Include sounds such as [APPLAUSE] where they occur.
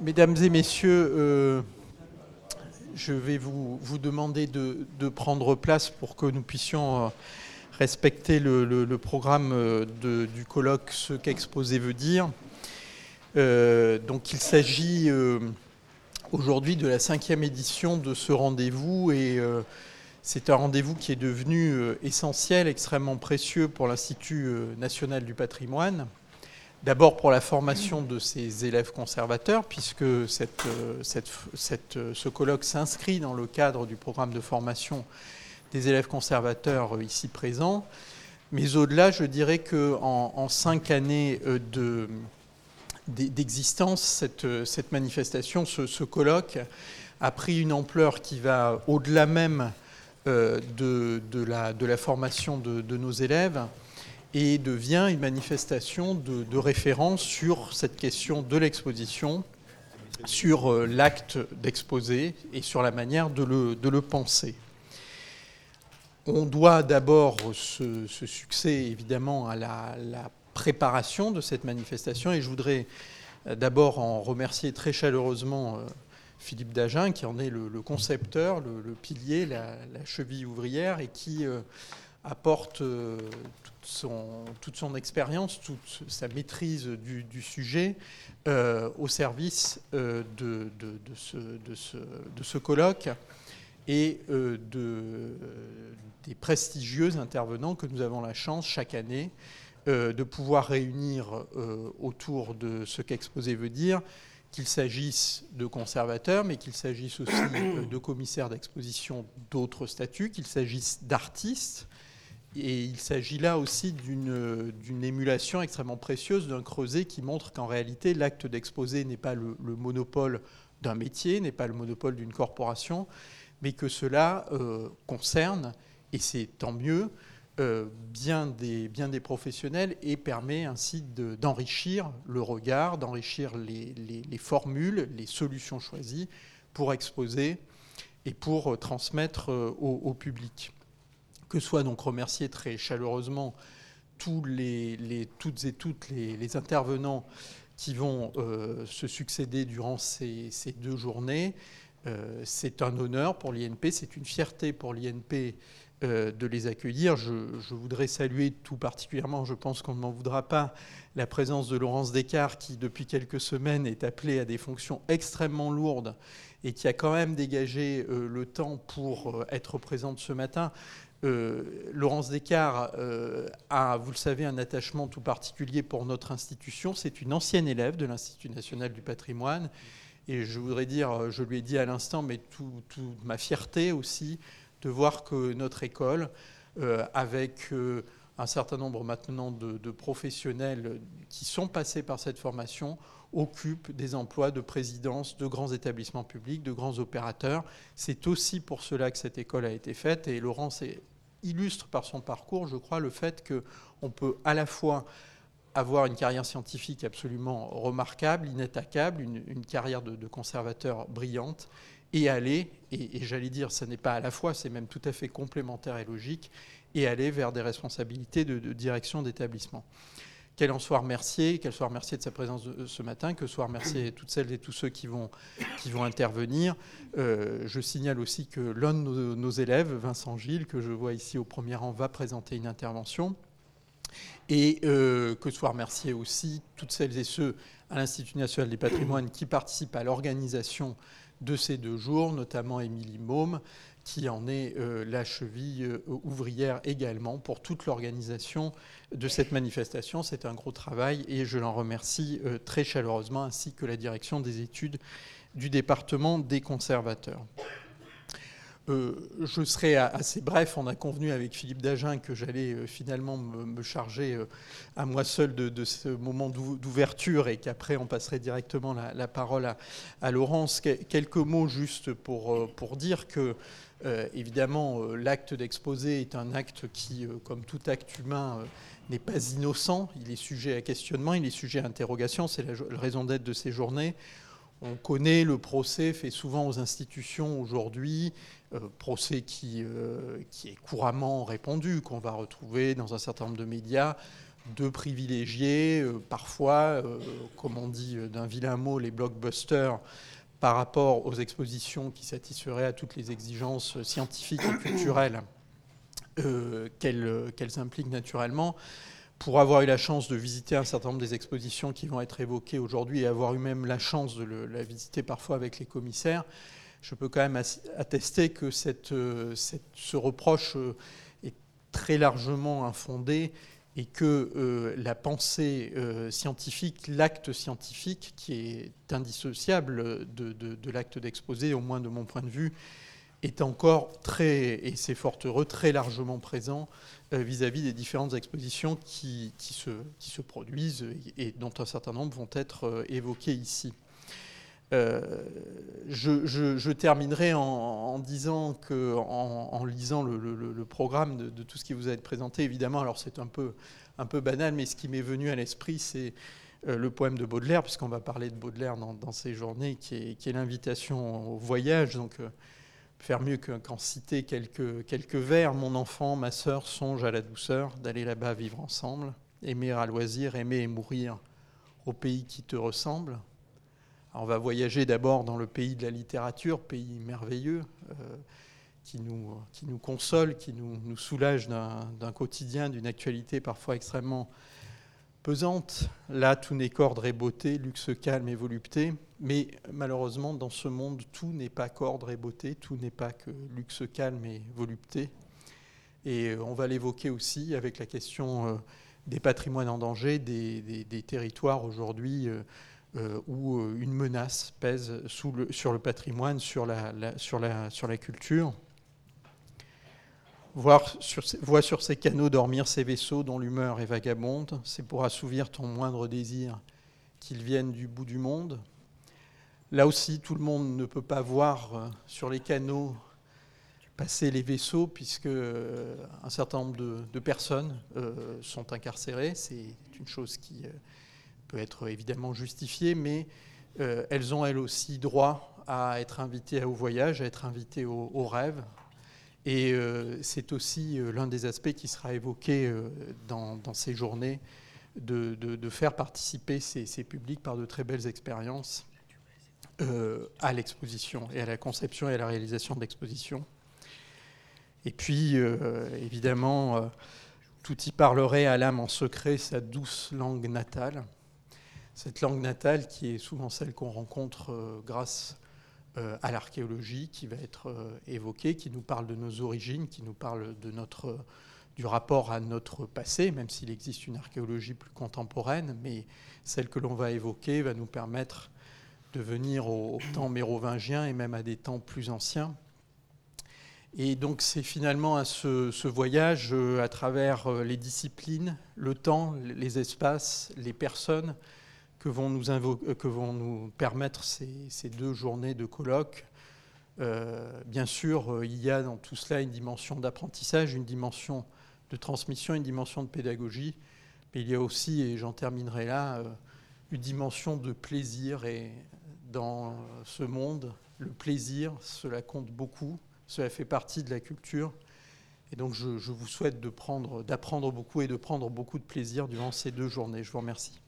Mesdames et messieurs, euh, je vais vous, demander de, prendre place pour que nous puissions euh, respecter le, programme euh, du colloque Ce qu'exposer veut dire. Donc il s'agit aujourd'hui de la cinquième édition de ce rendez-vous et c'est un rendez-vous qui est devenu essentiel, extrêmement précieux pour l'Institut national du patrimoine. D'abord pour la formation de ses élèves conservateurs, puisque cette, cette, ce colloque s'inscrit dans le cadre du programme de formation des élèves conservateurs ici présents. Mais au-delà, je dirais qu'en en cinq années de, d'existence, cette, manifestation, ce, colloque, a pris une ampleur qui va au-delà même euh, de, la, formation de, nos élèves et devient une manifestation de, référence sur cette question de l'exposition, sur euh, l'acte d'exposer et sur la manière de le, penser. On doit d'abord ce, succès évidemment à la, préparation de cette manifestation et je voudrais d'abord en remercier très chaleureusement Philippe Dagen qui en est le, concepteur, le, pilier, la, cheville ouvrière et qui euh, apporte euh, toute son, expérience, toute sa maîtrise du, sujet euh, au service euh, de, ce, colloque et de, des prestigieux intervenants que nous avons la chance chaque année de pouvoir réunir autour de ce qu'exposer veut dire, qu'il s'agisse de conservateurs, mais qu'il s'agisse aussi de commissaires d'exposition d'autres statuts, qu'il s'agisse d'artistes. Et il s'agit là aussi d'une émulation extrêmement précieuse d'un creuset qui montre qu'en réalité, l'acte d'exposer n'est pas le, le monopole d'un métier, n'est pas le monopole d'une corporation, mais que cela euh, concerne, et c'est tant mieux, euh, bien, des, bien des professionnels et permet ainsi d'enrichir de, le regard, d'enrichir les, les, les, formules, les solutions choisies pour exposer et pour euh, transmettre au, public. Que soient donc remerciés très chaleureusement tous les, toutes et toutes les, intervenants qui vont euh, se succéder durant ces, deux journées. Euh, c'est un honneur pour l'INP, c'est une fierté pour l'INP euh, de les accueillir. Je, voudrais saluer tout particulièrement, je pense qu'on ne m'en voudra pas, la présence de Laurence Descartes qui, depuis quelques semaines, est appelée à des fonctions extrêmement lourdes et qui a quand même dégagé le temps pour être présente ce matin. Euh, Laurence Descartes a, vous le savez, un attachement tout particulier pour notre institution. C'est une ancienne élève de l'Institut national du patrimoine. Et je voudrais dire, je lui ai dit à l'instant, mais toute tout ma fierté aussi, de voir que notre école, euh, avec euh, un certain nombre maintenant de, professionnels qui sont passés par cette formation, occupe des emplois de présidence de grands établissements publics, de grands opérateurs. C'est aussi pour cela que cette école a été faite. Et Laurence illustre par son parcours, je crois, le fait qu'on peut à la fois avoir une carrière scientifique absolument remarquable, inattaquable, une, carrière de, conservateur brillante, et aller, et, j'allais dire, ce n'est pas à la fois, c'est même tout à fait complémentaire et logique, et aller vers des responsabilités de direction d'établissement. Qu'elle en soit remerciée, qu'elle soit remerciée de sa présence de, ce matin, que soit remerciée [CLEARS THROAT] toutes celles et tous ceux qui vont, qui vont intervenir. Euh, je signale aussi que l'un de nos, nos, élèves, Vincent Gilles, que je vois ici au premier rang, va présenter une intervention. Et euh, que soit remerciée aussi toutes celles et ceux à l'Institut national des patrimoines qui participent à l'organisation de ces deux jours, notamment Émilie Môme, qui en est euh, la cheville euh, ouvrière également pour toute l'organisation de cette manifestation. C'est un gros travail et je l'en remercie euh, très chaleureusement, ainsi que la direction des études du département des conservateurs. Euh, je serai assez bref. On a convenu avec Philippe Dagen que j'allais euh, finalement me, charger euh, à moi seul de, ce moment d'ouverture et qu'après on passerait directement la, parole à, Laurence. Quelques mots juste pour, pour dire que évidemment l'acte d'exposer est un acte qui, comme tout acte humain, n'est pas innocent. Il est sujet à questionnement, il est sujet à interrogation. C'est la raison d'être de ces journées. On connaît le procès fait souvent aux institutions aujourd'hui, euh, procès qui, euh, qui, est couramment répandu, qu'on va retrouver dans un certain nombre de médias, de privilégier parfois, comme on dit d'un vilain mot, les blockbusters par rapport aux expositions qui satisferaient à toutes les exigences scientifiques et culturelles qu'elles impliquent naturellement pour avoir eu la chance de visiter un certain nombre des expositions qui vont être évoquées aujourd'hui et avoir eu même la chance de la visiter parfois avec les commissaires, je peux quand même attester que euh, ce reproche euh, est très largement infondé et que euh, la pensée scientifique, l'acte scientifique, qui est indissociable de, l'acte d'exposer, au moins de mon point de vue, est encore très, et c'est fort heureux, très largement présent vis-à-vis des différentes expositions qui, se, qui, se, produisent et dont un certain nombre vont être évoquées ici. Euh, je, terminerai en, disant que, en, lisant le, programme de, tout ce qui vous a été présenté, évidemment, alors c'est un peu, un peu banal, mais ce qui m'est venu à l'esprit, c'est euh, le poème de Baudelaire, puisqu'on va parler de Baudelaire dans, ces journées, qui est, l'invitation au voyage. Donc, euh, faire mieux qu'en citer quelques, quelques vers. Mon enfant, ma sœur, songe à la douceur d'aller là-bas vivre ensemble, aimer à loisir, aimer et mourir au pays qui te ressemble on va voyager d'abord dans le pays de la littérature, pays merveilleux, euh, qui, nous, qui nous console, qui nous, nous soulage d'un quotidien, d'une actualité parfois extrêmement pesante. Là, tout n'est qu'ordre et beauté, luxe, calme et volupté. Mais malheureusement, dans ce monde, tout n'est pas qu'ordre et beauté, tout n'est pas que luxe, calme et volupté. Et on va l'évoquer aussi avec la question euh, des patrimoines en danger, des, territoires aujourd'hui euh, euh, où euh, une menace pèse sur le patrimoine, sur la culture. Voir sur, vois sur ces canaux dormir ces vaisseaux dont l'humeur est vagabonde, c'est pour assouvir ton moindre désir qu'ils viennent du bout du monde. Là aussi, tout le monde ne peut pas voir euh, sur les canaux passer les vaisseaux, puisque un certain nombre de, personnes sont incarcérées. C'est une chose qui peut être évidemment justifiée, mais euh, elles ont elles aussi droit à être invitées au voyage, à être invitées au, rêve. Et euh, c'est aussi euh, l'un des aspects qui sera évoqué dans, ces journées, de, faire participer ces, ces, publics par de très belles expériences à l'exposition et à la conception et à la réalisation de l'exposition. Et puis, évidemment, tout y parlerait à l'âme en secret sa douce langue natale cette langue natale qui est souvent celle qu'on rencontre euh, grâce euh, à l'archéologie qui va être euh, évoquée, qui nous parle de nos origines, qui nous parle de notre, du rapport à notre passé, même s'il existe une archéologie plus contemporaine, mais celle que l'on va évoquer va nous permettre de venir au, temps mérovingien et même à des temps plus anciens. Et donc c'est finalement à ce, ce, voyage à travers les disciplines, le temps, les espaces, les personnes, que vont nous, euh, que vont nous permettre ces, deux journées de colloque. Euh, bien sûr, euh, il y a dans tout cela une dimension d'apprentissage, une dimension de transmission, une dimension de pédagogie, mais il y a aussi, et j'en terminerai là, une dimension de plaisir. Et dans ce monde, le plaisir, cela compte beaucoup, cela fait partie de la culture. Et donc je, je vous souhaite d'apprendre beaucoup et de prendre beaucoup de plaisir durant ces deux journées. Je vous remercie.